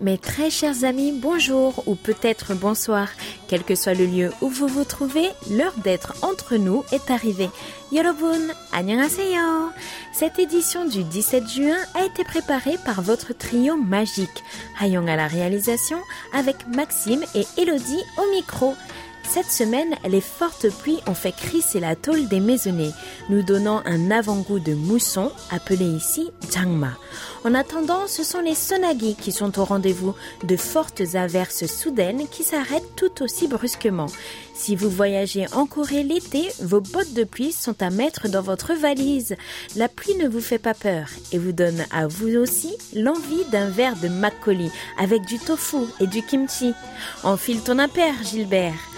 Mes très chers amis, bonjour ou peut-être bonsoir. Quel que soit le lieu où vous vous trouvez, l'heure d'être entre nous est arrivée. Yorobun, annyeonghaseyo. Cette édition du 17 juin a été préparée par votre trio magique. Hayong à la réalisation avec Maxime et Elodie au micro. Cette semaine, les fortes pluies ont fait crisser la tôle des maisonnées, nous donnant un avant-goût de mousson, appelé ici jangma. En attendant, ce sont les sonagi qui sont au rendez-vous, de fortes averses soudaines qui s'arrêtent tout aussi brusquement. Si vous voyagez en Corée l'été, vos bottes de pluie sont à mettre dans votre valise. La pluie ne vous fait pas peur et vous donne à vous aussi l'envie d'un verre de makgeolli avec du tofu et du kimchi. Enfile ton impair, Gilbert.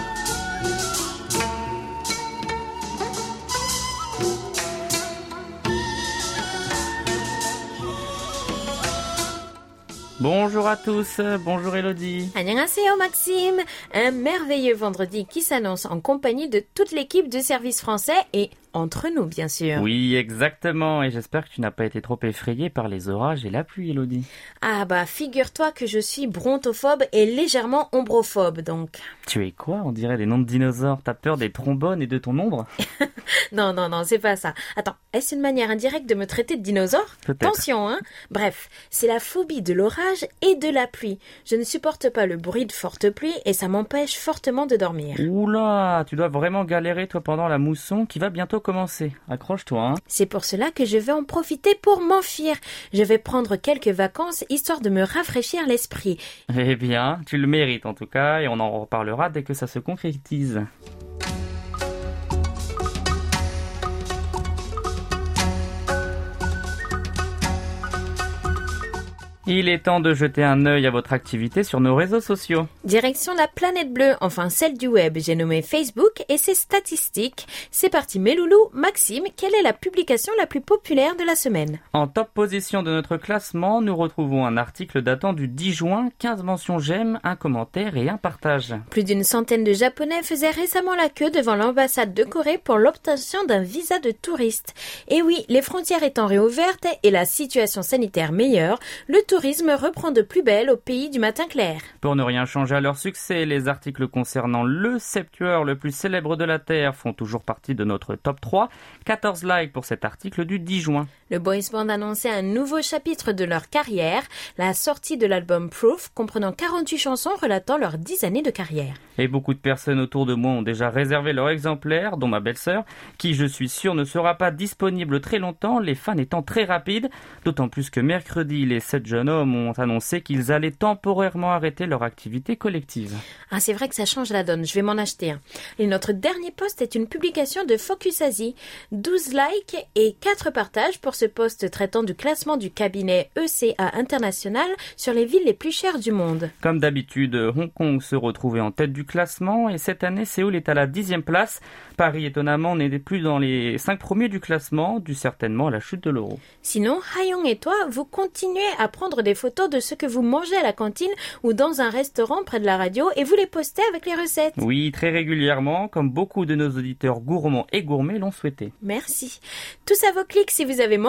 Bonjour à tous, bonjour Elodie. Maxime, un merveilleux vendredi qui s'annonce en compagnie de toute l'équipe de service français et entre nous bien sûr. Oui, exactement, et j'espère que tu n'as pas été trop effrayé par les orages et la pluie, Elodie. Ah bah figure-toi que je suis brontophobe et légèrement ombrophobe donc. Tu es quoi? On dirait des noms de dinosaures. T'as peur des trombones et de ton ombre? Non, non, non, c'est pas ça. Attends, est-ce une manière indirecte de me traiter de dinosaure? Attention, hein Bref, c'est la phobie de l'orage et de la pluie. Je ne supporte pas le bruit de forte pluie et ça m'empêche fortement de dormir. Oula, tu dois vraiment galérer toi pendant la mousson qui va bientôt commencer. Accroche-toi, hein. C'est pour cela que je vais en profiter pour m'enfuir. Je vais prendre quelques vacances histoire de me rafraîchir l'esprit. Eh bien, tu le mérites en tout cas, et on en reparlera dès que ça se concrétise. Il est temps de jeter un œil à votre activité sur nos réseaux sociaux. Direction la planète bleue, enfin celle du web, j'ai nommé Facebook et ses statistiques. C'est parti mes loulous. Maxime, quelle est la publication la plus populaire de la semaine? En top position de notre classement, nous retrouvons un article datant du 10 juin, 15 mentions j'aime, un commentaire et un partage. Plus d'une centaine de Japonais faisaient récemment la queue devant l'ambassade de Corée pour l'obtention d'un visa de touriste. Et oui, les frontières étant réouvertes et la situation sanitaire meilleure, le tourisme reprend de plus belle au pays du matin clair. Pour ne rien changer à leur succès, les articles concernant le septueur le plus célèbre de la Terre font toujours partie de notre top 3. 14 likes pour cet article du 10 juin. Le boys band annonçait un nouveau chapitre de leur carrière, la sortie de l'album Proof, comprenant 48 chansons relatant leurs 10 années de carrière. Et beaucoup de personnes autour de moi ont déjà réservé leur exemplaire, dont ma belle-sœur, qui je suis sûr ne sera pas disponible très longtemps, les fans étant très rapides, d'autant plus que mercredi, les sept jeunes hommes ont annoncé qu'ils allaient temporairement arrêter leur activité collective. Ah, c'est vrai que ça change la donne, je vais m'en acheter un. Et notre dernier post est une publication de Focus Asie. 12 likes et 4 partages pour ce post traitant du classement du cabinet ECA International sur les villes les plus chères du monde. Comme d'habitude, Hong Kong se retrouvait en tête du classement et cette année, Séoul est à la dixième place. Paris, étonnamment, n'est plus dans les cinq premiers du classement, dû certainement à la chute de l'euro. Sinon, Hayong et toi, vous continuez à prendre des photos de ce que vous mangez à la cantine ou dans un restaurant près de la radio et vous les postez avec les recettes. Oui, très régulièrement, comme beaucoup de nos auditeurs gourmands et gourmets l'ont souhaité. Merci. Tous à vos clics si vous avez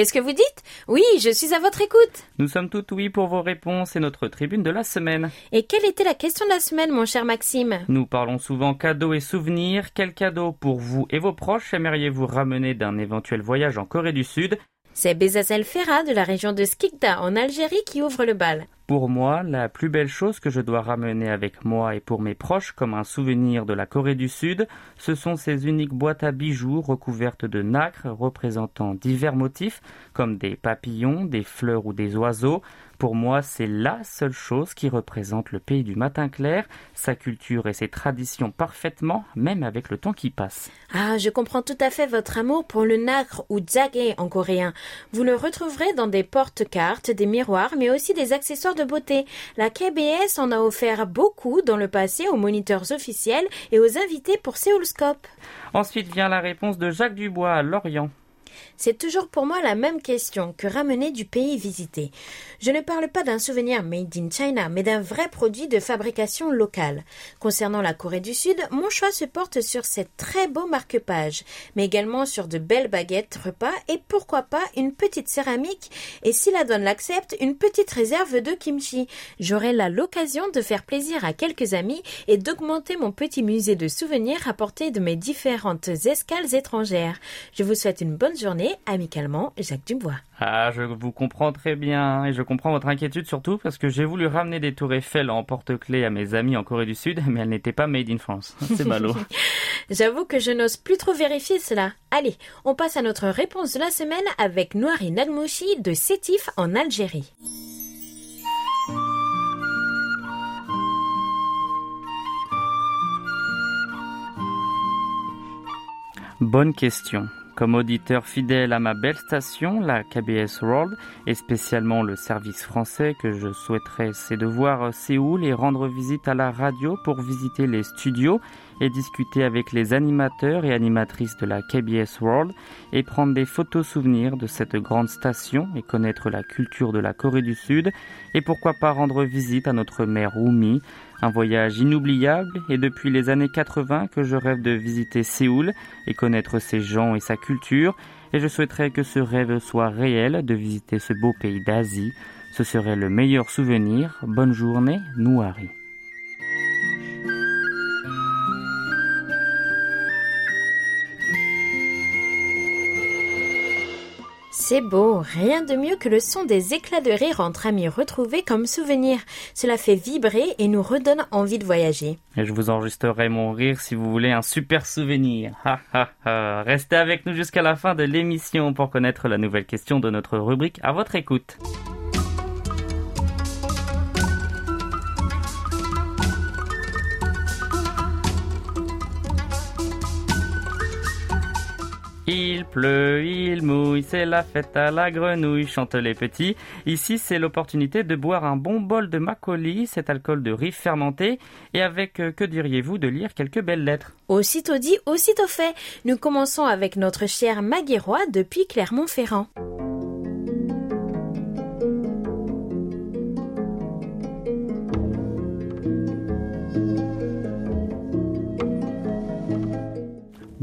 Qu'est-ce que vous dites? Oui, je suis à votre écoute. Nous sommes toutes oui pour vos réponses et notre tribune de la semaine. Et quelle était la question de la semaine, mon cher Maxime? Nous parlons souvent cadeaux et souvenirs. Quel cadeau pour vous et vos proches aimeriez-vous ramener d'un éventuel voyage en Corée du Sud? C'est Bezazel Ferra de la région de Skikda en Algérie qui ouvre le bal. Pour moi, la plus belle chose que je dois ramener avec moi et pour mes proches comme un souvenir de la Corée du Sud, ce sont ces uniques boîtes à bijoux recouvertes de nacre représentant divers motifs comme des papillons, des fleurs ou des oiseaux, pour moi, c'est la seule chose qui représente le pays du matin clair, sa culture et ses traditions parfaitement, même avec le temps qui passe. Ah, je comprends tout à fait votre amour pour le nacre ou jagé en coréen. Vous le retrouverez dans des porte-cartes, des miroirs, mais aussi des accessoires de beauté. La KBS en a offert beaucoup dans le passé aux moniteurs officiels et aux invités pour Séoulscope. Ensuite vient la réponse de Jacques Dubois à Lorient. C'est toujours pour moi la même question que ramener du pays visité. Je ne parle pas d'un souvenir made in China, mais d'un vrai produit de fabrication locale. Concernant la Corée du Sud, mon choix se porte sur ces très beaux marque-pages, mais également sur de belles baguettes repas et pourquoi pas une petite céramique et si la donne l'accepte, une petite réserve de kimchi. J'aurai là l'occasion de faire plaisir à quelques amis et d'augmenter mon petit musée de souvenirs apportés de mes différentes escales étrangères. Je vous souhaite une bonne journée, amicalement, Jacques Dubois. Ah, je vous comprends très bien et je comprends votre inquiétude surtout parce que j'ai voulu ramener des tours Eiffel en porte-clés à mes amis en Corée du Sud, mais elles n'étaient pas made in France. C'est ballot. J'avoue que je n'ose plus trop vérifier cela. Allez, on passe à notre réponse de la semaine avec Noiri Nagmouchi de Sétif en Algérie. Bonne question. Comme auditeur fidèle à ma belle station, la KBS World, et spécialement le service français que je souhaiterais, c'est de voir Séoul et rendre visite à la radio pour visiter les studios et discuter avec les animateurs et animatrices de la KBS World et prendre des photos souvenirs de cette grande station et connaître la culture de la Corée du Sud et pourquoi pas rendre visite à notre mère Rumi. Un voyage inoubliable et depuis les années 80 que je rêve de visiter Séoul et connaître ses gens et sa culture et je souhaiterais que ce rêve soit réel de visiter ce beau pays d'Asie. Ce serait le meilleur souvenir. Bonne journée, Nouari. C'est beau, rien de mieux que le son des éclats de rire entre amis retrouvés comme souvenir. Cela fait vibrer et nous redonne envie de voyager. Et je vous enregistrerai mon rire si vous voulez un super souvenir. Restez avec nous jusqu'à la fin de l'émission pour connaître la nouvelle question de notre rubrique à votre écoute. Il pleut, il mouille, c'est la fête à la grenouille, chantent les petits. Ici, c'est l'opportunité de boire un bon bol de macoli, cet alcool de riz fermenté, et avec, euh, que diriez-vous, de lire quelques belles lettres? Aussitôt dit, aussitôt fait. Nous commençons avec notre cher Maguirois depuis Clermont-Ferrand.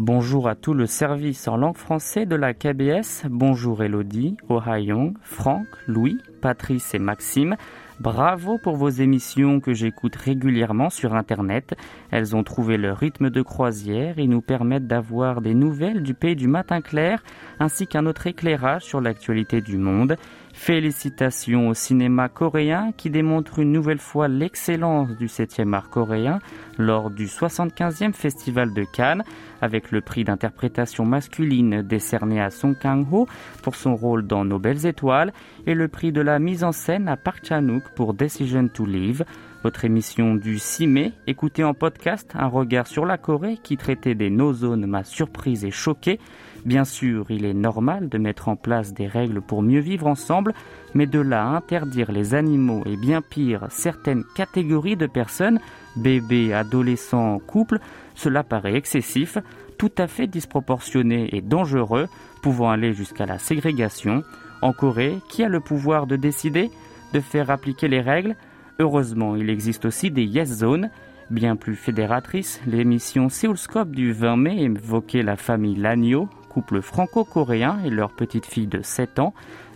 Bonjour à tout le service en langue française de la KBS. Bonjour Elodie, Ohayong, Franck, Louis, Patrice et Maxime. Bravo pour vos émissions que j'écoute régulièrement sur Internet. Elles ont trouvé leur rythme de croisière et nous permettent d'avoir des nouvelles du pays du matin clair ainsi qu'un autre éclairage sur l'actualité du monde. Félicitations au cinéma coréen qui démontre une nouvelle fois l'excellence du 7e art coréen lors du 75e Festival de Cannes avec le prix d'interprétation masculine décerné à Song Kang-ho pour son rôle dans Nos belles étoiles et le prix de la mise en scène à Park Chan-wook pour Decision to Live. Votre émission du 6 mai, écoutez en podcast un regard sur la Corée qui traitait des no-zones m'a surprise et choqué. Bien sûr, il est normal de mettre en place des règles pour mieux vivre ensemble, mais de là à interdire les animaux et bien pire certaines catégories de personnes, bébés, adolescents, couples, cela paraît excessif, tout à fait disproportionné et dangereux, pouvant aller jusqu'à la ségrégation. En Corée, qui a le pouvoir de décider, de faire appliquer les règles? Heureusement, il existe aussi des yes zones, bien plus fédératrices. L'émission Seoulscope du 20 mai évoquait la famille Lagno, couple franco-coréen et leur petite fille de 7 ans.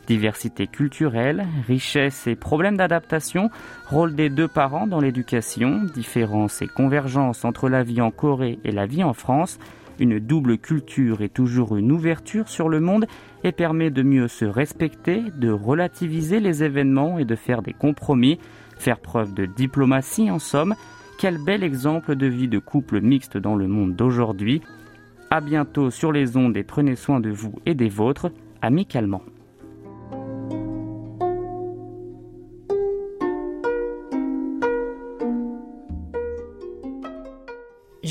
Diversité culturelle, richesse et problèmes d'adaptation, rôle des deux parents dans l'éducation, différence et convergence entre la vie en Corée et la vie en France, une double culture et toujours une ouverture sur le monde et permet de mieux se respecter, de relativiser les événements et de faire des compromis, faire preuve de diplomatie en somme. Quel bel exemple de vie de couple mixte dans le monde d'aujourd'hui. À bientôt sur les ondes et prenez soin de vous et des vôtres amicalement.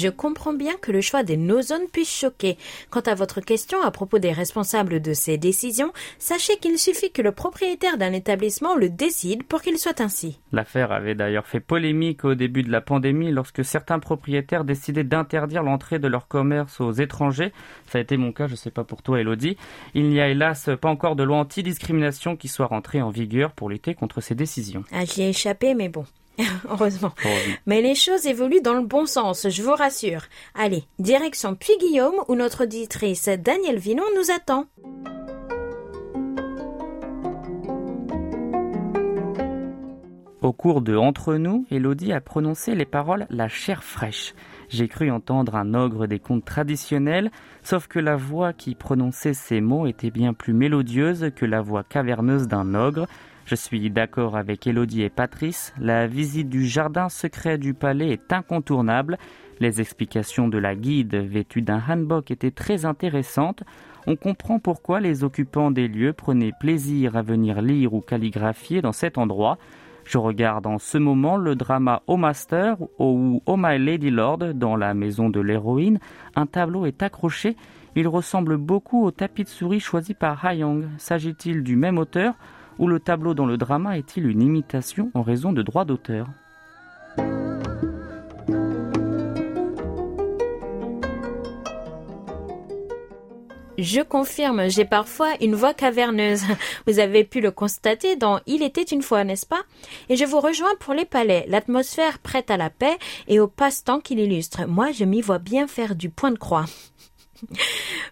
Je comprends bien que le choix des no-zones puisse choquer. Quant à votre question à propos des responsables de ces décisions, sachez qu'il suffit que le propriétaire d'un établissement le décide pour qu'il soit ainsi. L'affaire avait d'ailleurs fait polémique au début de la pandémie lorsque certains propriétaires décidaient d'interdire l'entrée de leur commerce aux étrangers. Ça a été mon cas, je ne sais pas pour toi Elodie. Il n'y a hélas pas encore de loi anti-discrimination qui soit rentrée en vigueur pour lutter contre ces décisions. Ah, j'y ai échappé, mais bon. Heureusement. Mais les choses évoluent dans le bon sens, je vous rassure. Allez, direction Puy-Guillaume où notre auditrice Danielle Vinon nous attend. Au cours de Entre nous, Elodie a prononcé les paroles la chair fraîche. J'ai cru entendre un ogre des contes traditionnels, sauf que la voix qui prononçait ces mots était bien plus mélodieuse que la voix caverneuse d'un ogre. Je suis d'accord avec Elodie et Patrice, la visite du jardin secret du palais est incontournable. Les explications de la guide vêtue d'un hanbok étaient très intéressantes. On comprend pourquoi les occupants des lieux prenaient plaisir à venir lire ou calligraphier dans cet endroit. Je regarde en ce moment le drama O Master ou Oh My Lady Lord dans la maison de l'héroïne. Un tableau est accroché. Il ressemble beaucoup au tapis de souris choisi par Hayong. S'agit-il du même auteur ou le tableau dans le drama est-il une imitation en raison de droits d'auteur Je confirme, j'ai parfois une voix caverneuse. Vous avez pu le constater dans Il était une fois, n'est-ce pas? Et je vous rejoins pour les palais, l'atmosphère prête à la paix et au passe-temps qu'il illustre. Moi, je m'y vois bien faire du point de croix.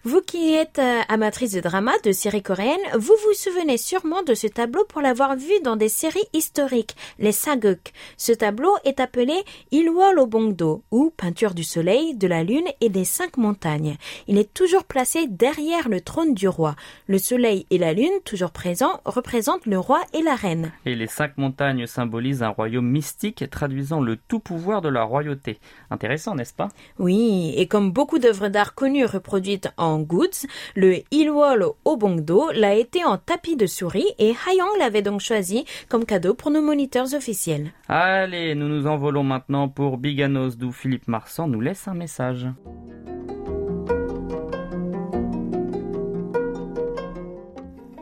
Vous qui êtes euh, amatrice de drama, de séries coréennes, vous vous souvenez sûrement de ce tableau pour l'avoir vu dans des séries historiques, les Saguk. Ce tableau est appelé Ilwol Obongdo, ou peinture du soleil, de la lune et des cinq montagnes. Il est toujours placé derrière le trône du roi. Le soleil et la lune, toujours présents, représentent le roi et la reine. Et les cinq montagnes symbolisent un royaume mystique traduisant le tout pouvoir de la royauté. Intéressant, n'est-ce pas? Oui, et comme beaucoup d'œuvres d'art connues reproduites en goods, le Ilwol Obongdo l'a été en tapis de souris et Hayang l'avait donc choisi comme cadeau pour nos moniteurs officiels. Allez, nous nous envolons maintenant pour Biganos d'où Philippe Marsan nous laisse un message.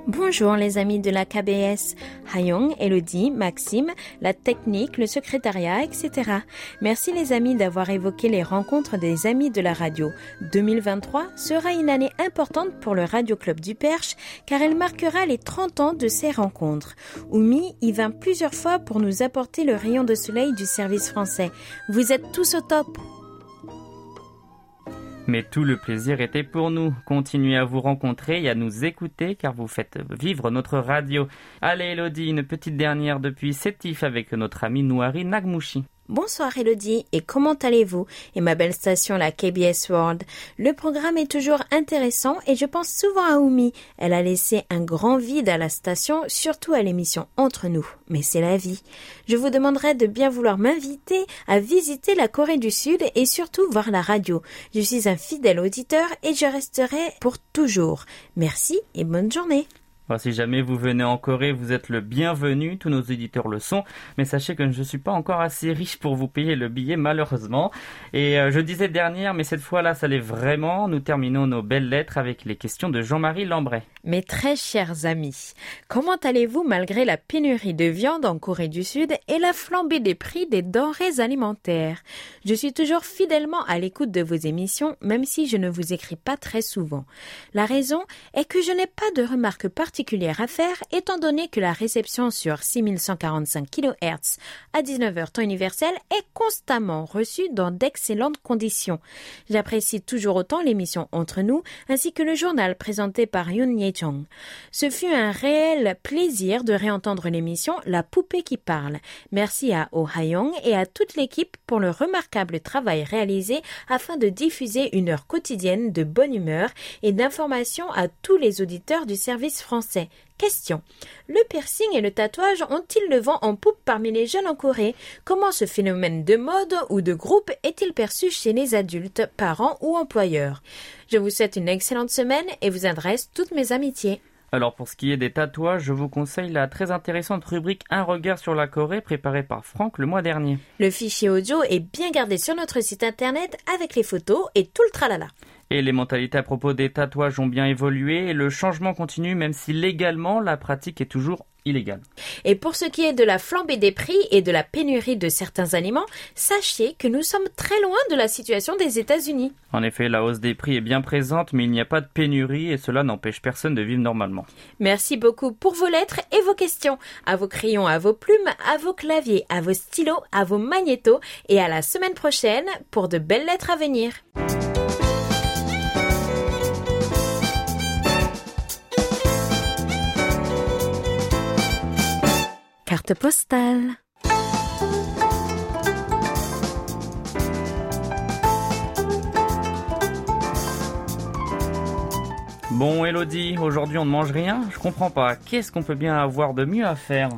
Bonjour les amis de la KBS, Hayong, Elodie, Maxime, la technique, le secrétariat, etc. Merci les amis d'avoir évoqué les rencontres des amis de la radio. 2023 sera une année importante pour le Radio Club du Perche car elle marquera les 30 ans de ces rencontres. Oumi y vint plusieurs fois pour nous apporter le rayon de soleil du service français. Vous êtes tous au top! Mais tout le plaisir était pour nous. Continuez à vous rencontrer et à nous écouter car vous faites vivre notre radio. Allez Elodie, une petite dernière depuis Sétif avec notre ami Nouari Nagmouchi. Bonsoir Elodie et comment allez-vous? Et ma belle station la KBS World. Le programme est toujours intéressant et je pense souvent à Oumi. Elle a laissé un grand vide à la station, surtout à l'émission Entre nous. Mais c'est la vie. Je vous demanderai de bien vouloir m'inviter à visiter la Corée du Sud et surtout voir la radio. Je suis un fidèle auditeur et je resterai pour toujours. Merci et bonne journée si jamais vous venez en Corée, vous êtes le bienvenu, tous nos éditeurs le sont, mais sachez que je ne suis pas encore assez riche pour vous payer le billet malheureusement. Et euh, je disais dernière, mais cette fois-là, ça l'est vraiment. Nous terminons nos belles lettres avec les questions de Jean-Marie Lambray. Mes très chers amis, comment allez-vous malgré la pénurie de viande en Corée du Sud et la flambée des prix des denrées alimentaires? Je suis toujours fidèlement à l'écoute de vos émissions, même si je ne vous écris pas très souvent. La raison est que je n'ai pas de remarques particulières particulière à faire étant donné que la réception sur 6145 kHz à 19h temps universel est constamment reçue dans d'excellentes conditions. J'apprécie toujours autant l'émission Entre nous ainsi que le journal présenté par Yoon ye Chong. Ce fut un réel plaisir de réentendre l'émission La poupée qui parle. Merci à Oh Ha-young et à toute l'équipe pour le remarquable travail réalisé afin de diffuser une heure quotidienne de bonne humeur et d'information à tous les auditeurs du service français. Question. Le piercing et le tatouage ont-ils le vent en poupe parmi les jeunes en Corée? Comment ce phénomène de mode ou de groupe est-il perçu chez les adultes, parents ou employeurs? Je vous souhaite une excellente semaine et vous adresse toutes mes amitiés. Alors pour ce qui est des tatouages, je vous conseille la très intéressante rubrique Un regard sur la Corée préparée par Franck le mois dernier. Le fichier audio est bien gardé sur notre site internet avec les photos et tout le tralala. Et les mentalités à propos des tatouages ont bien évolué et le changement continue même si légalement la pratique est toujours illégale. Et pour ce qui est de la flambée des prix et de la pénurie de certains aliments, sachez que nous sommes très loin de la situation des États-Unis. En effet, la hausse des prix est bien présente mais il n'y a pas de pénurie et cela n'empêche personne de vivre normalement. Merci beaucoup pour vos lettres et vos questions. À vos crayons, à vos plumes, à vos claviers, à vos stylos, à vos magnétos et à la semaine prochaine pour de belles lettres à venir. Carte postale. Bon Elodie, aujourd'hui on ne mange rien Je comprends pas. Qu'est-ce qu'on peut bien avoir de mieux à faire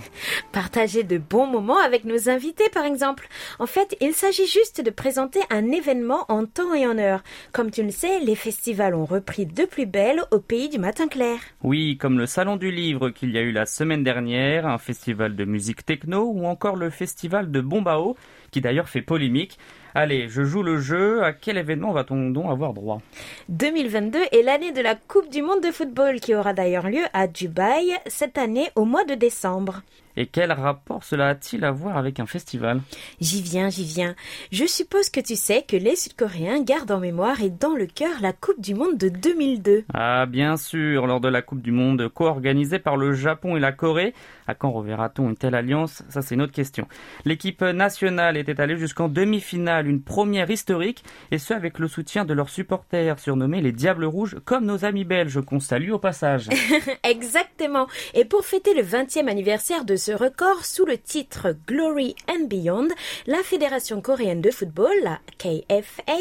Partager de bons moments avec nos invités, par exemple. En fait, il s'agit juste de présenter un événement en temps et en heure. Comme tu le sais, les festivals ont repris de plus belle au pays du matin clair. Oui, comme le Salon du Livre qu'il y a eu la semaine dernière, un festival de musique techno ou encore le festival de Bombao, qui d'ailleurs fait polémique. Allez, je joue le jeu. À quel événement va-t-on donc avoir droit? 2022 est l'année de la Coupe du Monde de football qui aura d'ailleurs lieu à Dubaï cette année au mois de décembre. Et quel rapport cela a-t-il à voir avec un festival? J'y viens, j'y viens. Je suppose que tu sais que les Sud-Coréens gardent en mémoire et dans le cœur la Coupe du Monde de 2002. Ah bien sûr, lors de la Coupe du Monde co-organisée par le Japon et la Corée. À quand reverra-t-on une telle alliance? Ça c'est une autre question. L'équipe nationale était allée jusqu'en demi-finale, une première historique, et ce avec le soutien de leurs supporters surnommés les Diables Rouges, comme nos amis belges qu'on salue au passage. Exactement. Et pour fêter le 20e anniversaire de ce record sous le titre Glory and Beyond, la Fédération coréenne de football, la KFA,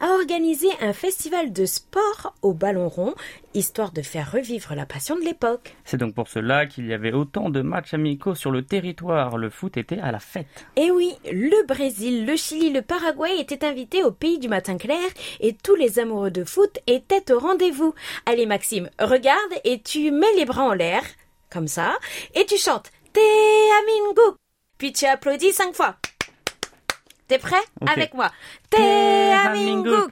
a organisé un festival de sport au ballon rond, histoire de faire revivre la passion de l'époque. C'est donc pour cela qu'il y avait autant de matchs amicaux sur le territoire. Le foot était à la fête. Et oui, le Brésil, le Chili, le Paraguay étaient invités au pays du matin clair et tous les amoureux de foot étaient au rendez-vous. Allez Maxime, regarde et tu mets les bras en l'air, comme ça, et tu chantes Teamingu. Puis tu applaudis cinq fois. T'es prêt? Avec moi. Teamingu.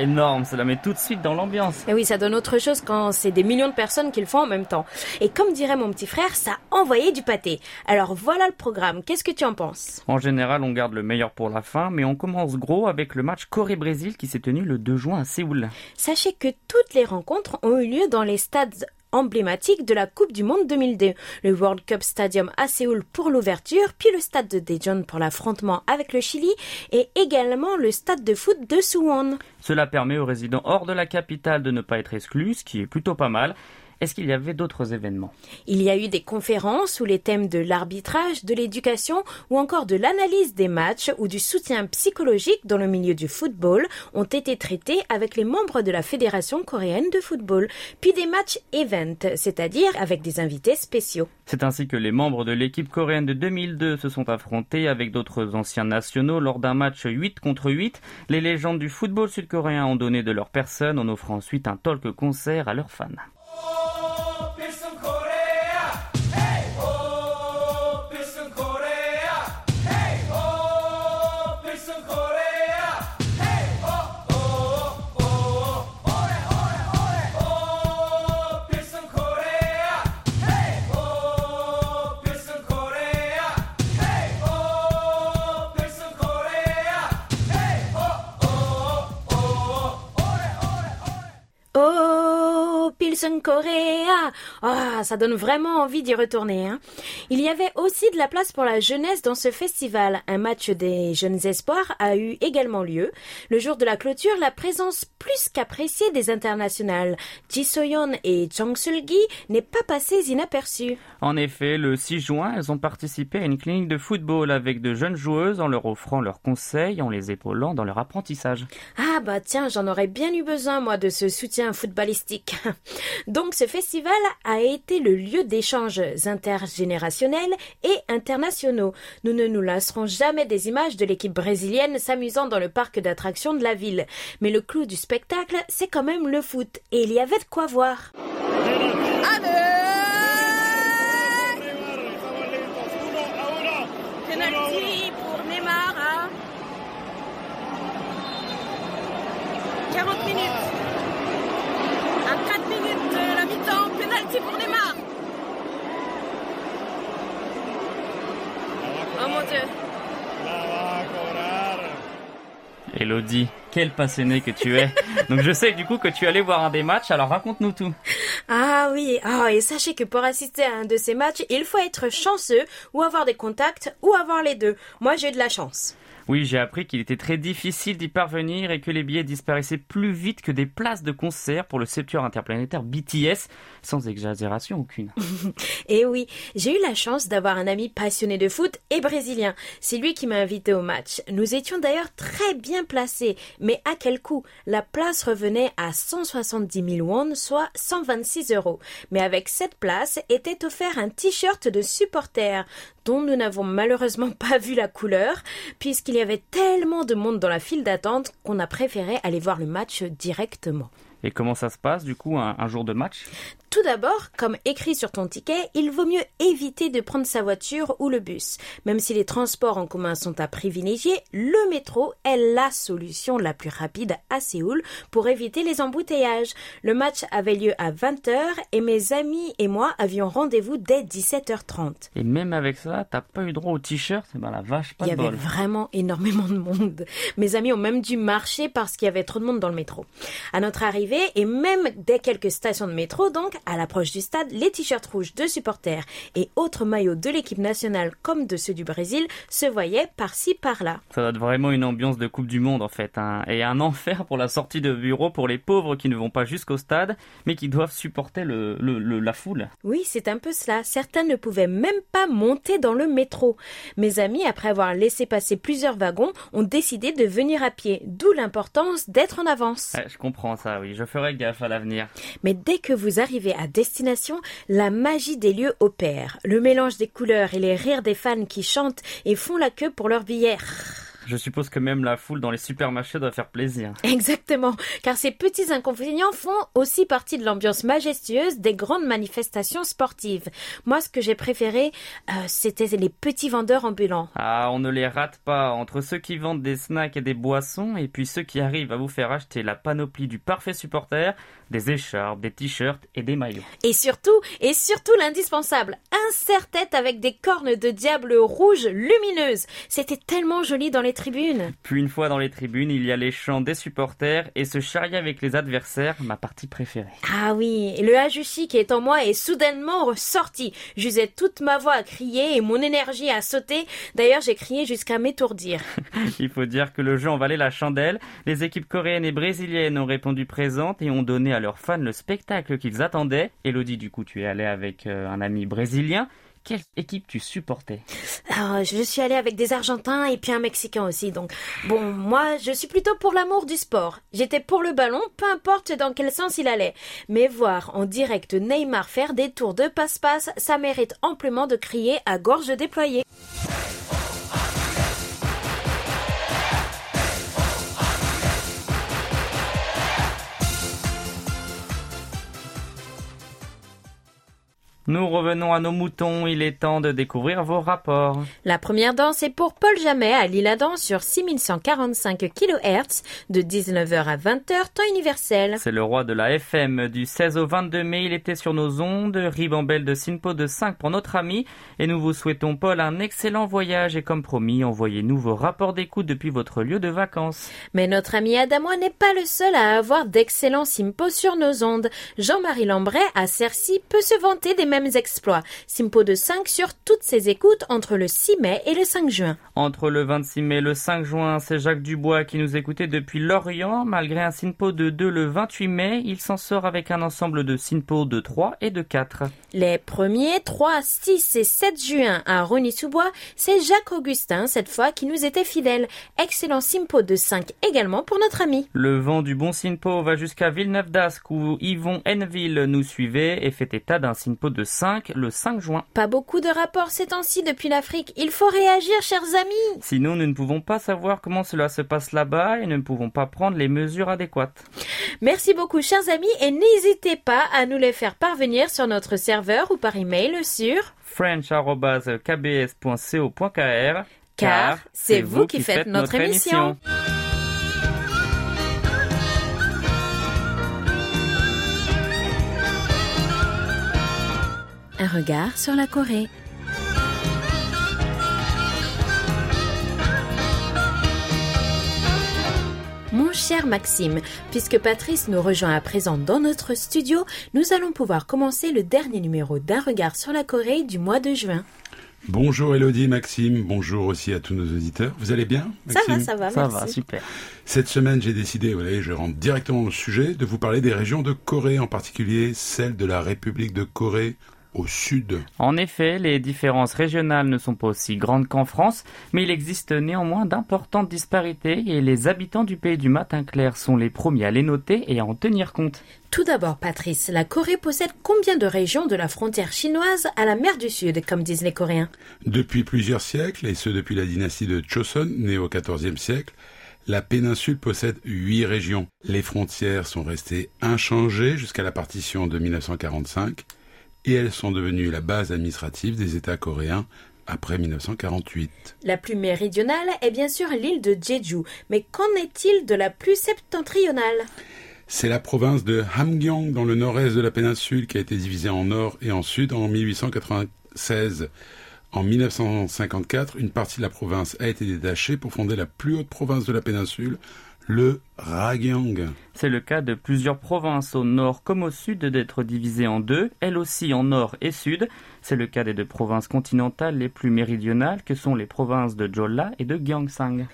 Énorme, cela met tout de suite dans l'ambiance. Et oui, ça donne autre chose quand c'est des millions de personnes qui le font en même temps. Et comme dirait mon petit frère, ça a envoyé du pâté. Alors voilà le programme. Qu'est-ce que tu en penses? En général, on garde le meilleur pour la fin, mais on commence gros avec le match Corée-Brésil qui s'est tenu le 2 juin à Séoul. Sachez que toutes les rencontres ont eu lieu dans les stades emblématiques de la Coupe du Monde 2002. Le World Cup Stadium à Séoul pour l'ouverture, puis le stade de Daejeon pour l'affrontement avec le Chili et également le stade de foot de Suwon. Cela permet aux résidents hors de la capitale de ne pas être exclus, ce qui est plutôt pas mal. Est-ce qu'il y avait d'autres événements? Il y a eu des conférences où les thèmes de l'arbitrage, de l'éducation ou encore de l'analyse des matchs ou du soutien psychologique dans le milieu du football ont été traités avec les membres de la Fédération coréenne de football, puis des matchs event, c'est-à-dire avec des invités spéciaux. C'est ainsi que les membres de l'équipe coréenne de 2002 se sont affrontés avec d'autres anciens nationaux lors d'un match 8 contre 8. Les légendes du football sud-coréen ont donné de leur personne en offrant ensuite un talk concert à leurs fans. Ah, ça donne vraiment envie d'y retourner. Hein. Il y avait aussi de la place pour la jeunesse dans ce festival. Un match des jeunes espoirs a eu également lieu. Le jour de la clôture, la présence plus qu'appréciée des internationales Ji Soyeon et Chang Sul-gi n'est pas passée inaperçue. En effet, le 6 juin, elles ont participé à une clinique de football avec de jeunes joueuses en leur offrant leurs conseils, en les épaulant dans leur apprentissage. Ah bah tiens, j'en aurais bien eu besoin moi de ce soutien footballistique. Donc ce festival a été le lieu d'échanges intergénérationnels et internationaux. Nous ne nous lasserons jamais des images de l'équipe brésilienne s'amusant dans le parc d'attractions de la ville. Mais le clou du spectacle, c'est quand même le foot. Et il y avait de quoi voir pour Neymar à 40 minutes. À 4 minutes de la mi-temps, penalty pour Neymar. Dieu. Elodie, quelle passionnée que tu es. Donc je sais du coup que tu allais voir un des matchs, alors raconte-nous tout. Ah oui, ah, et sachez que pour assister à un de ces matchs, il faut être chanceux ou avoir des contacts ou avoir les deux. Moi j'ai eu de la chance. Oui, j'ai appris qu'il était très difficile d'y parvenir et que les billets disparaissaient plus vite que des places de concert pour le septuor interplanétaire BTS, sans exagération aucune. Et oui, j'ai eu la chance d'avoir un ami passionné de foot et brésilien. C'est lui qui m'a invité au match. Nous étions d'ailleurs très bien placés, mais à quel coût? La place revenait à 170 000 won, soit 126 euros. Mais avec cette place était offert un t-shirt de supporter dont nous n'avons malheureusement pas vu la couleur, puisqu'il y avait tellement de monde dans la file d'attente qu'on a préféré aller voir le match directement. Et comment ça se passe du coup un, un jour de match? Tout d'abord, comme écrit sur ton ticket, il vaut mieux éviter de prendre sa voiture ou le bus. Même si les transports en commun sont à privilégier, le métro est la solution la plus rapide à Séoul pour éviter les embouteillages. Le match avait lieu à 20h et mes amis et moi avions rendez-vous dès 17h30. Et même avec ça, t'as pas eu droit au t-shirt? Eh ben la vache, pas Il y de avait bol. vraiment énormément de monde. Mes amis ont même dû marcher parce qu'il y avait trop de monde dans le métro. À notre arrivée, et même dès quelques stations de métro, donc, à l'approche du stade, les t-shirts rouges de supporters et autres maillots de l'équipe nationale comme de ceux du Brésil se voyaient par-ci par-là. Ça doit être vraiment une ambiance de Coupe du Monde en fait, hein. et un enfer pour la sortie de bureau pour les pauvres qui ne vont pas jusqu'au stade, mais qui doivent supporter le, le- le- la foule. Oui, c'est un peu cela. Certains ne pouvaient même pas monter dans le métro. Mes amis, après avoir laissé passer plusieurs wagons, ont décidé de venir à pied, d'où l'importance d'être en avance. Ouais, je comprends ça, oui, je ferai gaffe à l'avenir. Mais dès que vous arrivez à destination, la magie des lieux opère. Le mélange des couleurs et les rires des fans qui chantent et font la queue pour leur billet. Je suppose que même la foule dans les supermarchés doit faire plaisir. Exactement, car ces petits inconvénients font aussi partie de l'ambiance majestueuse des grandes manifestations sportives. Moi, ce que j'ai préféré, euh, c'était les petits vendeurs ambulants. Ah, on ne les rate pas, entre ceux qui vendent des snacks et des boissons, et puis ceux qui arrivent à vous faire acheter la panoplie du parfait supporter, des écharpes, des t-shirts et des maillots. Et surtout, et surtout l'indispensable, un serre-tête avec des cornes de diable rouges lumineuses. C'était tellement joli dans les tribunes. Puis une fois dans les tribunes, il y a les chants des supporters et se charrier avec les adversaires, ma partie préférée. Ah oui, le Hajushi qui est en moi est soudainement ressorti. J'usais toute ma voix à crier et mon énergie à sauter. D'ailleurs, j'ai crié jusqu'à m'étourdir. Il faut dire que le jeu en valait la chandelle. Les équipes coréennes et brésiliennes ont répondu présentes et ont donné à leurs fans le spectacle qu'ils attendaient. Elodie, du coup, tu es allée avec euh, un ami brésilien. Quelle équipe tu supportais? Alors, je suis allée avec des Argentins et puis un Mexicain aussi. Donc, bon, moi, je suis plutôt pour l'amour du sport. J'étais pour le ballon, peu importe dans quel sens il allait. Mais voir en direct Neymar faire des tours de passe-passe, ça mérite amplement de crier à gorge déployée. Nous revenons à nos moutons, il est temps de découvrir vos rapports. La première danse est pour Paul Jamet à Lille Adam sur 6145 kHz de 19h à 20h temps universel. C'est le roi de la FM. Du 16 au 22 mai, il était sur nos ondes. Ribambelle de Sinpo de 5 pour notre ami. Et nous vous souhaitons, Paul, un excellent voyage. Et comme promis, envoyez-nous vos rapports d'écoute depuis votre lieu de vacances. Mais notre ami Adamois n'est pas le seul à avoir d'excellents simpos sur nos ondes. Jean-Marie Lambray à Cercy peut se vanter des mêmes exploits. Simpo de 5 sur toutes ses écoutes entre le 6 mai et le 5 juin. Entre le 26 mai et le 5 juin, c'est Jacques Dubois qui nous écoutait depuis Lorient. Malgré un Sinpo de 2 le 28 mai, il s'en sort avec un ensemble de Sinpo de 3 et de 4. Les premiers 3, 6 et 7 juin à Rony-sous-Bois, c'est Jacques Augustin cette fois qui nous était fidèle. Excellent Simpo de 5 également pour notre ami. Le vent du bon Sinpo va jusqu'à Villeneuve d'Ascq où Yvon Henneville nous suivait et fait état d'un Sinpo de 5 le 5 juin. Pas beaucoup de rapports ces temps-ci depuis l'Afrique. Il faut réagir, chers amis. Sinon, nous ne pouvons pas savoir comment cela se passe là-bas et ne pouvons pas prendre les mesures adéquates. Merci beaucoup, chers amis, et n'hésitez pas à nous les faire parvenir sur notre serveur ou par email sur french.kbs.co.kr car c'est vous qui faites notre émission. Un regard sur la Corée. Mon cher Maxime, puisque Patrice nous rejoint à présent dans notre studio, nous allons pouvoir commencer le dernier numéro d'un regard sur la Corée du mois de juin. Bonjour Elodie, Maxime, bonjour aussi à tous nos auditeurs. Vous allez bien Ça va, ça va, Ça merci. va, super. Cette semaine, j'ai décidé, vous voyez, je rentre directement au sujet, de vous parler des régions de Corée, en particulier celle de la République de Corée au sud. En effet, les différences régionales ne sont pas aussi grandes qu'en France, mais il existe néanmoins d'importantes disparités et les habitants du pays du matin clair sont les premiers à les noter et à en tenir compte. Tout d'abord, Patrice, la Corée possède combien de régions de la frontière chinoise à la mer du Sud, comme disent les Coréens? Depuis plusieurs siècles, et ce depuis la dynastie de Choson, née au XIVe siècle, la péninsule possède huit régions. Les frontières sont restées inchangées jusqu'à la partition de 1945, et elles sont devenues la base administrative des États coréens après 1948. La plus méridionale est bien sûr l'île de Jeju, mais qu'en est-il de la plus septentrionale? C'est la province de Hamgyong dans le nord-est de la péninsule qui a été divisée en nord et en sud en 1896. En 1954, une partie de la province a été détachée pour fonder la plus haute province de la péninsule, le Ragyang. C'est le cas de plusieurs provinces au nord comme au sud d'être divisées en deux, elles aussi en nord et sud. C'est le cas des deux provinces continentales les plus méridionales que sont les provinces de Jeolla et de Gyeongsang.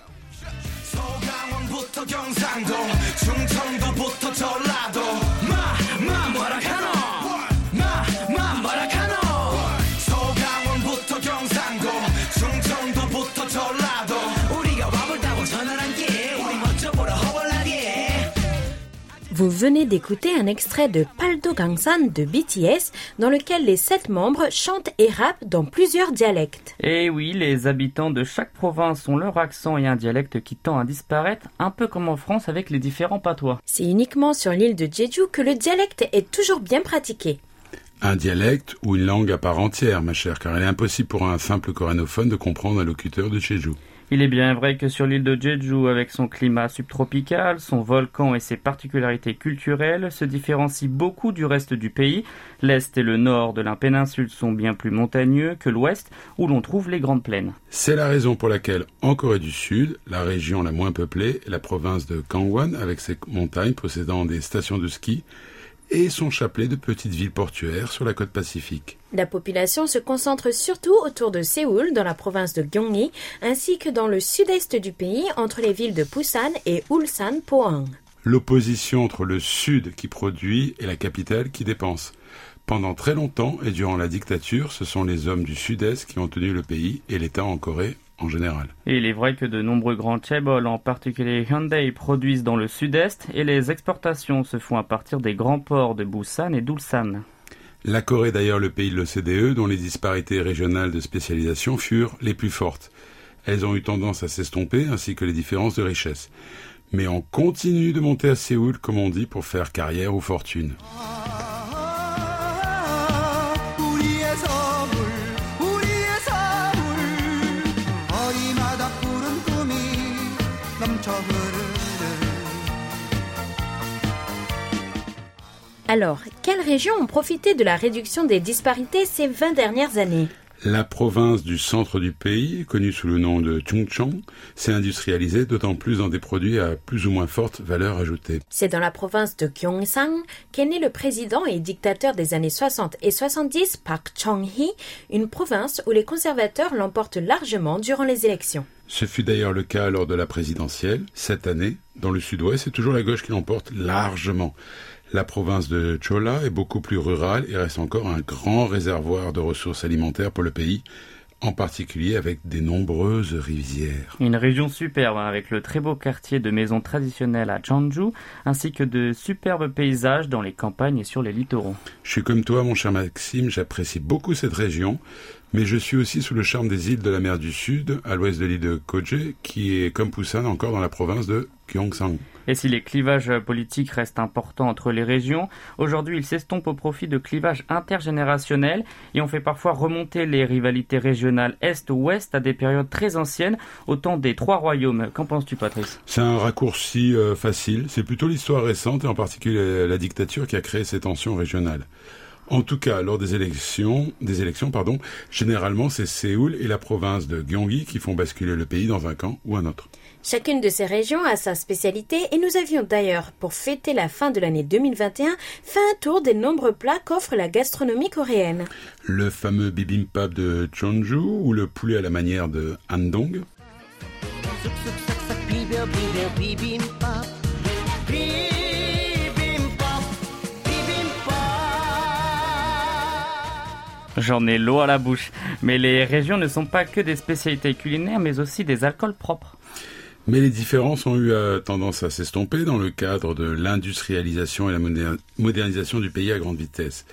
Vous venez d'écouter un extrait de Paldo Gangsan de BTS, dans lequel les sept membres chantent et rappent dans plusieurs dialectes. Et oui, les habitants de chaque province ont leur accent et un dialecte qui tend à disparaître, un peu comme en France avec les différents patois. C'est uniquement sur l'île de Jeju que le dialecte est toujours bien pratiqué. Un dialecte ou une langue à part entière, ma chère, car il est impossible pour un simple corénophone de comprendre un locuteur de Jeju. Il est bien vrai que sur l'île de Jeju, avec son climat subtropical, son volcan et ses particularités culturelles, se différencie beaucoup du reste du pays. L'est et le nord de la péninsule sont bien plus montagneux que l'ouest, où l'on trouve les grandes plaines. C'est la raison pour laquelle, en Corée du Sud, la région la moins peuplée la province de Gangwon, avec ses montagnes possédant des stations de ski, et son chapelet de petites villes portuaires sur la côte pacifique. La population se concentre surtout autour de Séoul, dans la province de Gyeonggi, ainsi que dans le sud-est du pays, entre les villes de Busan et Ulsan Pohang. L'opposition entre le Sud qui produit et la capitale qui dépense. Pendant très longtemps et durant la dictature, ce sont les hommes du Sud-Est qui ont tenu le pays et l'État en Corée en général. Et il est vrai que de nombreux grands chaebol, en particulier Hyundai, produisent dans le sud-est et les exportations se font à partir des grands ports de Busan et d'Ulsan. La Corée est d'ailleurs le pays de l'OCDE dont les disparités régionales de spécialisation furent les plus fortes. Elles ont eu tendance à s'estomper ainsi que les différences de richesse. Mais on continue de monter à Séoul, comme on dit, pour faire carrière ou fortune. 우 Alors, quelles régions ont profité de la réduction des disparités ces 20 dernières années La province du centre du pays, connue sous le nom de Chungcheong, s'est industrialisée d'autant plus dans des produits à plus ou moins forte valeur ajoutée. C'est dans la province de Gyeongsang qu'est né le président et dictateur des années 60 et 70, Park Chung-hee, une province où les conservateurs l'emportent largement durant les élections. Ce fut d'ailleurs le cas lors de la présidentielle. Cette année, dans le sud-ouest, c'est toujours la gauche qui l'emporte largement. La province de Chola est beaucoup plus rurale et reste encore un grand réservoir de ressources alimentaires pour le pays, en particulier avec des nombreuses rivières. Une région superbe hein, avec le très beau quartier de maisons traditionnelles à Jeonju, ainsi que de superbes paysages dans les campagnes et sur les littoraux. Je suis comme toi, mon cher Maxime, j'apprécie beaucoup cette région, mais je suis aussi sous le charme des îles de la mer du Sud, à l'ouest de l'île de Koje, qui est comme Busan encore dans la province de Gyeongsang. Et si les clivages politiques restent importants entre les régions, aujourd'hui ils s'estompent au profit de clivages intergénérationnels et on fait parfois remonter les rivalités régionales Est-Ouest à des périodes très anciennes, au temps des trois royaumes. Qu'en penses-tu Patrice? C'est un raccourci euh, facile, c'est plutôt l'histoire récente et en particulier la dictature qui a créé ces tensions régionales. En tout cas, lors des élections, des élections, pardon, généralement c'est Séoul et la province de Gyeonggi qui font basculer le pays dans un camp ou un autre. Chacune de ces régions a sa spécialité et nous avions d'ailleurs, pour fêter la fin de l'année 2021, fait un tour des nombreux plats qu'offre la gastronomie coréenne. Le fameux bibimbap de Jeonju ou le poulet à la manière de Andong. J'en ai l'eau à la bouche. Mais les régions ne sont pas que des spécialités culinaires, mais aussi des alcools propres. Mais les différences ont eu euh, tendance à s'estomper dans le cadre de l'industrialisation et la moder- modernisation du pays à grande vitesse.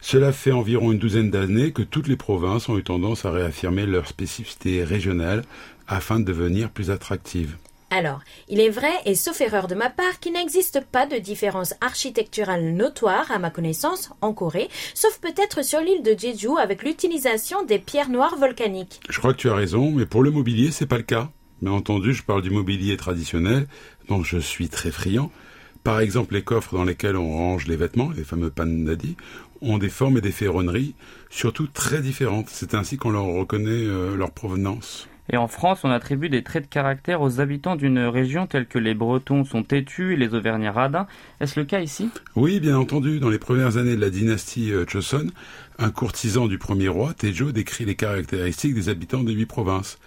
Cela fait environ une douzaine d'années que toutes les provinces ont eu tendance à réaffirmer leur spécificité régionale afin de devenir plus attractives. Alors, il est vrai, et sauf erreur de ma part, qu'il n'existe pas de différence architecturale notoire, à ma connaissance, en Corée, sauf peut-être sur l'île de Jeju avec l'utilisation des pierres noires volcaniques. Je crois que tu as raison, mais pour le mobilier, c'est pas le cas. Bien entendu, je parle du mobilier traditionnel, dont je suis très friand. Par exemple, les coffres dans lesquels on range les vêtements, les fameux pandadi, ont des formes et des ferronneries, surtout très différentes. C'est ainsi qu'on leur reconnaît euh, leur provenance. Et en France, on attribue des traits de caractère aux habitants d'une région telle que les Bretons sont têtus et les Auvergnats radins. Est-ce le cas ici? Oui, bien entendu, dans les premières années de la dynastie euh, Joseon, un courtisan du premier roi, Tejo, décrit les caractéristiques des habitants des huit provinces.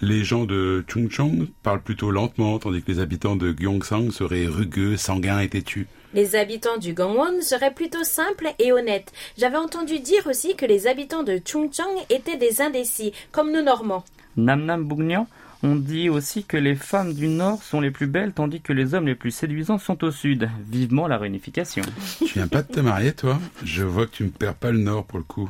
Les gens de Chungcheong parlent plutôt lentement, tandis que les habitants de Gyeongsang seraient rugueux, sanguins et têtus. Les habitants du Gangwon seraient plutôt simples et honnêtes. J'avais entendu dire aussi que les habitants de Chungcheong étaient des indécis, comme nos Normands. Nam Nam Bougnan on dit aussi que les femmes du Nord sont les plus belles tandis que les hommes les plus séduisants sont au Sud. Vivement la réunification. Tu viens pas de te marier, toi? Je vois que tu me perds pas le nord pour le coup.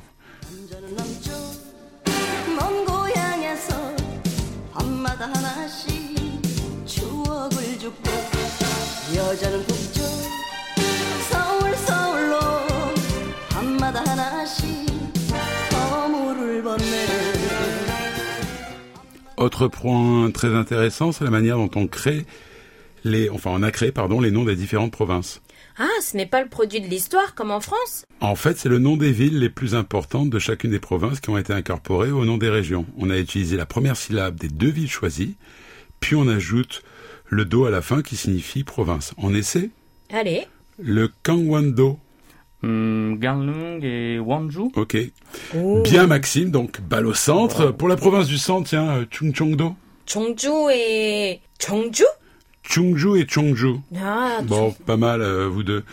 Autre point très intéressant, c'est la manière dont on crée les, enfin, on a créé, pardon, les noms des différentes provinces. Ah, ce n'est pas le produit de l'histoire comme en France? En fait, c'est le nom des villes les plus importantes de chacune des provinces qui ont été incorporées au nom des régions. On a utilisé la première syllabe des deux villes choisies, puis on ajoute le do à la fin qui signifie province. On essaie? Allez, Le Kangwon-do. Hmm, Gangneung et Wanju Ok. Oh. Bien Maxime, donc balle au centre. Pour la province du centre, tiens, euh, Chungcheongdo. Chongju et... Chongju? Chungju et Chongju. Ah, Bon, pas mal, euh, vous deux.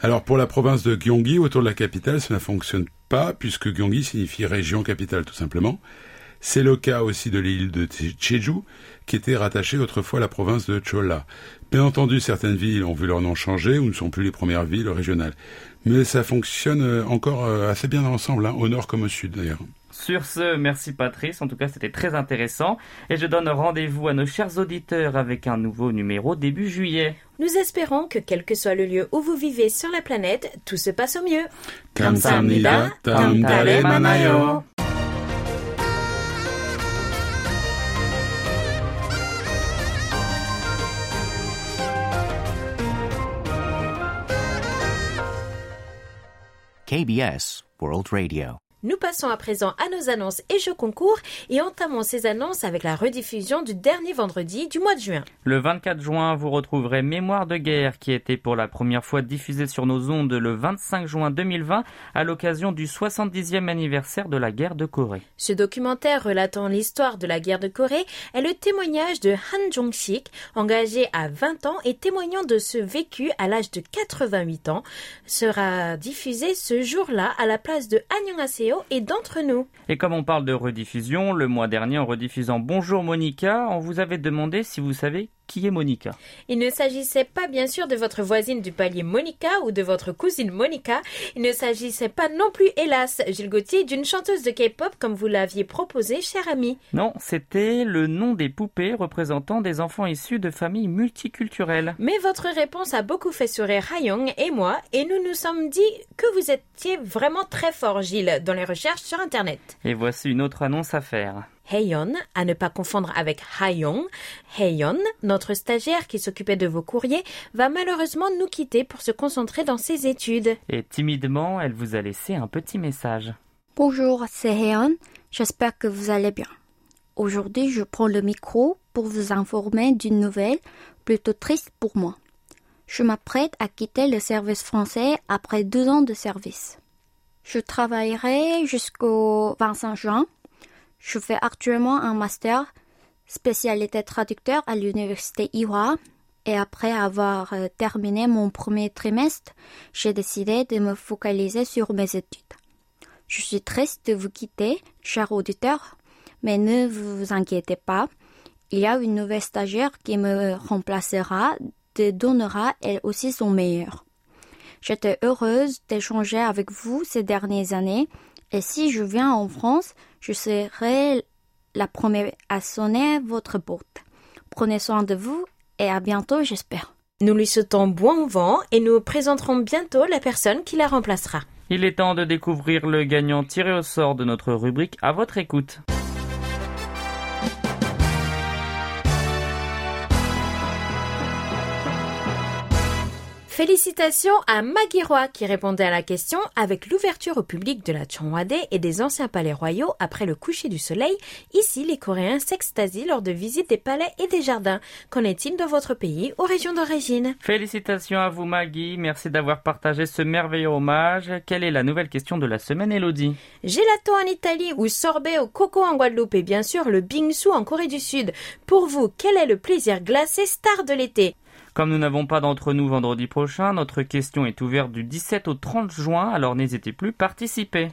Alors, pour la province de Gyeonggi, autour de la capitale, ça ne fonctionne pas, puisque Gyeonggi signifie région capitale, tout simplement. C'est le cas aussi de l'île de Jeju, qui était rattachée autrefois à la province de Cholla. Bien entendu, certaines villes ont vu leur nom changer ou ne sont plus les premières villes régionales. Mais ça fonctionne euh, encore euh, assez bien ensemble, hein, au nord comme au sud d'ailleurs. Sur ce, merci Patrice, en tout cas c'était très intéressant et je donne rendez-vous à nos chers auditeurs avec un nouveau numéro début juillet. nous espérons que quel que soit le lieu où vous vivez sur la planète, tout se passe au mieux. KBS World Radio. Nous passons à présent à nos annonces et jeux concours et entamons ces annonces avec la rediffusion du dernier vendredi du mois de juin. Le 24 juin, vous retrouverez Mémoire de guerre qui a été pour la première fois diffusée sur nos ondes le 25 juin 2020 à l'occasion du 70e anniversaire de la guerre de Corée. Ce documentaire relatant l'histoire de la guerre de Corée est le témoignage de Han Jong-sik, engagé à 20 ans et témoignant de ce vécu à l'âge de 88 ans, sera diffusé ce jour-là à la place de Et d'entre nous. Et comme on parle de rediffusion, le mois dernier en rediffusant Bonjour Monica, on vous avait demandé si vous savez qui est Monica? Il ne s'agissait pas bien sûr de votre voisine du palier Monica ou de votre cousine Monica. Il ne s'agissait pas non plus, hélas, Gilles Gauthier, d'une chanteuse de K-pop comme vous l'aviez proposé, cher ami. Non, c'était le nom des poupées représentant des enfants issus de familles multiculturelles. Mais votre réponse a beaucoup fait sourire Hayong et moi, et nous nous sommes dit que vous étiez vraiment très fort, Gilles, dans les recherches sur Internet. Et voici une autre annonce à faire. Heyon, à ne pas confondre avec Hayong. Heyon, notre stagiaire qui s'occupait de vos courriers, va malheureusement nous quitter pour se concentrer dans ses études. Et timidement, elle vous a laissé un petit message. Bonjour, c'est Heon. J'espère que vous allez bien. Aujourd'hui, je prends le micro pour vous informer d'une nouvelle plutôt triste pour moi. Je m'apprête à quitter le service français après deux ans de service. Je travaillerai jusqu'au 25 juin. Je fais actuellement un master spécialité traducteur à l'université Ihwa et après avoir euh, terminé mon premier trimestre, j'ai décidé de me focaliser sur mes études. Je suis triste de vous quitter, cher auditeur, mais ne vous inquiétez pas. Il y a une nouvelle stagiaire qui me remplacera, te donnera elle aussi son meilleur. J'étais heureuse d'échanger avec vous ces dernières années et si je viens en France, je serai la première à sonner votre porte. Prenez soin de vous et à bientôt, j'espère. Nous lui souhaitons bon vent et nous présenterons bientôt la personne qui la remplacera. Il est temps de découvrir le gagnant tiré au sort de notre rubrique à votre écoute. Félicitations à Maggie Roy qui répondait à la question avec l'ouverture au public de la Chonghwade et des anciens palais royaux après le coucher du soleil. Ici, les Coréens s'extasient lors de visites des palais et des jardins. Qu'en est-il de votre pays ou région d'origine? Félicitations à vous Maggie, merci d'avoir partagé ce merveilleux hommage. Quelle est la nouvelle question de la semaine Elodie? Gelato en Italie ou sorbet au coco en Guadeloupe? Et bien sûr le bingsu en Corée du Sud. Pour vous, quel est le plaisir glacé star de l'été? Comme nous n'avons pas d'entre nous vendredi prochain, notre question est ouverte du 17 au 30 juin, alors n'hésitez plus, participez.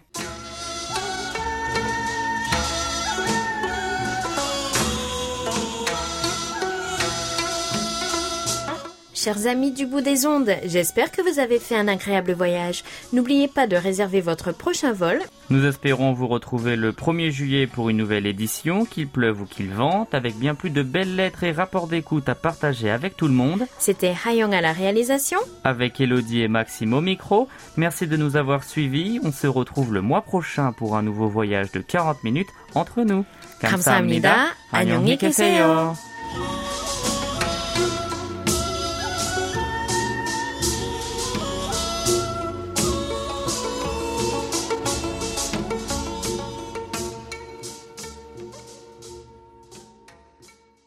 Chers amis du bout des ondes, j'espère que vous avez fait un agréable voyage. N'oubliez pas de réserver votre prochain vol. Nous espérons vous retrouver le 1er juillet pour une nouvelle édition, qu'il pleuve ou qu'il vente, avec bien plus de belles lettres et rapports d'écoute à partager avec tout le monde. C'était Hayong à la réalisation. Avec Elodie et Maxime au micro, merci de nous avoir suivis. On se retrouve le mois prochain pour un nouveau voyage de 40 minutes entre nous. 감사합니다. 안녕히 계세요.